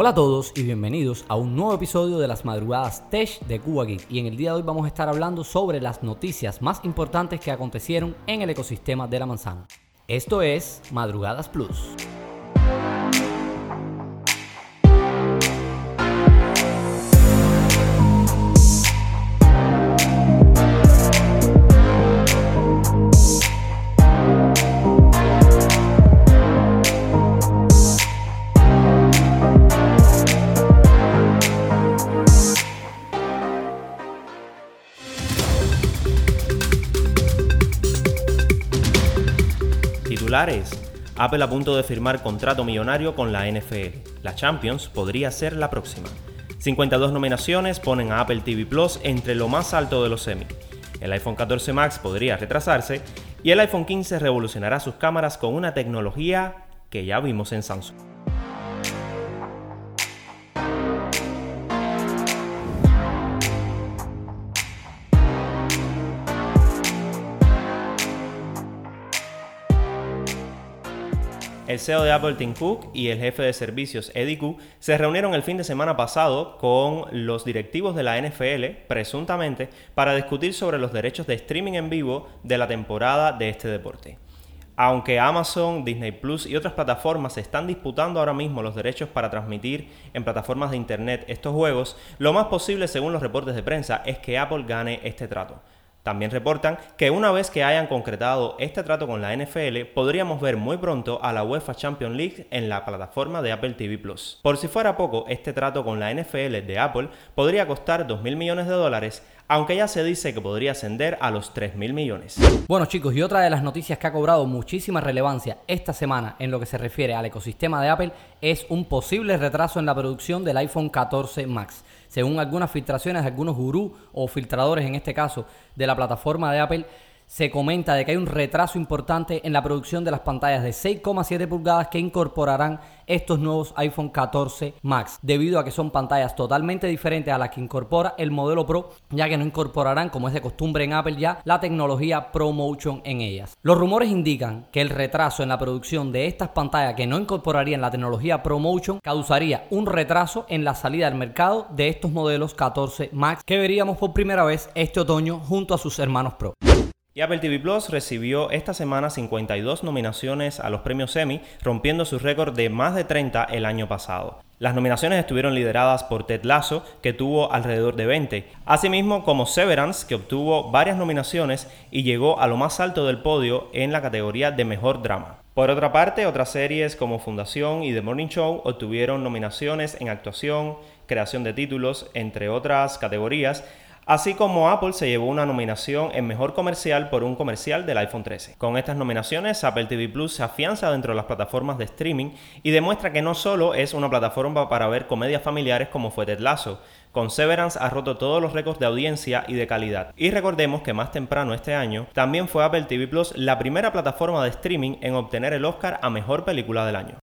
Hola a todos y bienvenidos a un nuevo episodio de las madrugadas Tech de Cuba Geek. Y en el día de hoy vamos a estar hablando sobre las noticias más importantes que acontecieron en el ecosistema de la manzana. Esto es Madrugadas Plus. Apple a punto de firmar contrato millonario con la NFL. La Champions podría ser la próxima. 52 nominaciones ponen a Apple TV Plus entre lo más alto de los semi. El iPhone 14 Max podría retrasarse y el iPhone 15 revolucionará sus cámaras con una tecnología que ya vimos en Samsung. El CEO de Apple, Tim Cook, y el jefe de servicios, Eddie Q, se reunieron el fin de semana pasado con los directivos de la NFL, presuntamente, para discutir sobre los derechos de streaming en vivo de la temporada de este deporte. Aunque Amazon, Disney Plus y otras plataformas están disputando ahora mismo los derechos para transmitir en plataformas de Internet estos juegos, lo más posible, según los reportes de prensa, es que Apple gane este trato. También reportan que una vez que hayan concretado este trato con la NFL, podríamos ver muy pronto a la UEFA Champions League en la plataforma de Apple TV Plus. Por si fuera poco, este trato con la NFL de Apple podría costar 2.000 millones de dólares, aunque ya se dice que podría ascender a los 3.000 millones. Bueno chicos, y otra de las noticias que ha cobrado muchísima relevancia esta semana en lo que se refiere al ecosistema de Apple es un posible retraso en la producción del iPhone 14 Max según algunas filtraciones de algunos gurús o filtradores en este caso de la plataforma de Apple, se comenta de que hay un retraso importante en la producción de las pantallas de 6,7 pulgadas que incorporarán estos nuevos iPhone 14 Max, debido a que son pantallas totalmente diferentes a las que incorpora el modelo Pro, ya que no incorporarán, como es de costumbre en Apple ya, la tecnología ProMotion en ellas. Los rumores indican que el retraso en la producción de estas pantallas que no incorporarían la tecnología ProMotion causaría un retraso en la salida al mercado de estos modelos 14 Max que veríamos por primera vez este otoño junto a sus hermanos Pro. Y Apple TV Plus recibió esta semana 52 nominaciones a los premios Emmy, rompiendo su récord de más de 30 el año pasado. Las nominaciones estuvieron lideradas por Ted Lasso, que tuvo alrededor de 20, asimismo como Severance, que obtuvo varias nominaciones y llegó a lo más alto del podio en la categoría de Mejor Drama. Por otra parte, otras series como Fundación y The Morning Show obtuvieron nominaciones en actuación, creación de títulos, entre otras categorías, Así como Apple se llevó una nominación en Mejor Comercial por un comercial del iPhone 13. Con estas nominaciones, Apple TV Plus se afianza dentro de las plataformas de streaming y demuestra que no solo es una plataforma para ver comedias familiares como fue Ted Lasso, con Severance ha roto todos los récords de audiencia y de calidad. Y recordemos que más temprano este año también fue Apple TV Plus la primera plataforma de streaming en obtener el Oscar a Mejor Película del Año.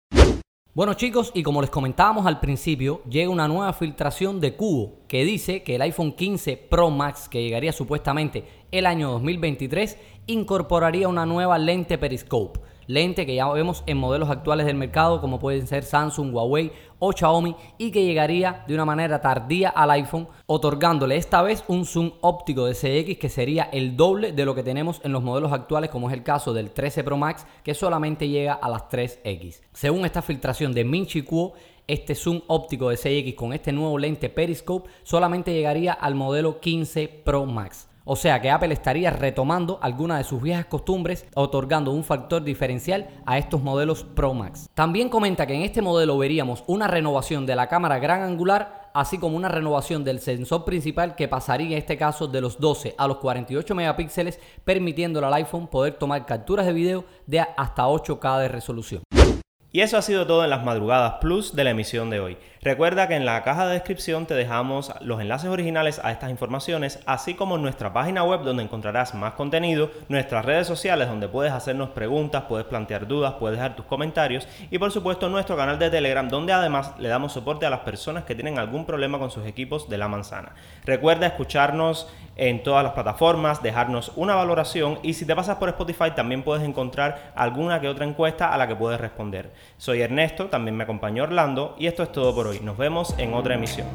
Bueno chicos, y como les comentábamos al principio, llega una nueva filtración de Cubo que dice que el iPhone 15 Pro Max, que llegaría supuestamente el año 2023, incorporaría una nueva lente periscope lente que ya vemos en modelos actuales del mercado como pueden ser Samsung, Huawei o Xiaomi y que llegaría de una manera tardía al iPhone otorgándole esta vez un zoom óptico de CX que sería el doble de lo que tenemos en los modelos actuales como es el caso del 13 Pro Max que solamente llega a las 3X. Según esta filtración de Minchi Kuo, este zoom óptico de CX con este nuevo lente periscope solamente llegaría al modelo 15 Pro Max. O sea que Apple estaría retomando algunas de sus viejas costumbres, otorgando un factor diferencial a estos modelos Pro Max. También comenta que en este modelo veríamos una renovación de la cámara gran angular, así como una renovación del sensor principal que pasaría en este caso de los 12 a los 48 megapíxeles, permitiéndole al iPhone poder tomar capturas de video de hasta 8K de resolución. Y eso ha sido todo en las madrugadas plus de la emisión de hoy. Recuerda que en la caja de descripción te dejamos los enlaces originales a estas informaciones, así como nuestra página web donde encontrarás más contenido, nuestras redes sociales donde puedes hacernos preguntas, puedes plantear dudas, puedes dejar tus comentarios y por supuesto nuestro canal de Telegram donde además le damos soporte a las personas que tienen algún problema con sus equipos de la manzana. Recuerda escucharnos en todas las plataformas, dejarnos una valoración y si te pasas por Spotify también puedes encontrar alguna que otra encuesta a la que puedes responder. Soy Ernesto, también me acompañó Orlando y esto es todo por hoy. Nos vemos en otra emisión.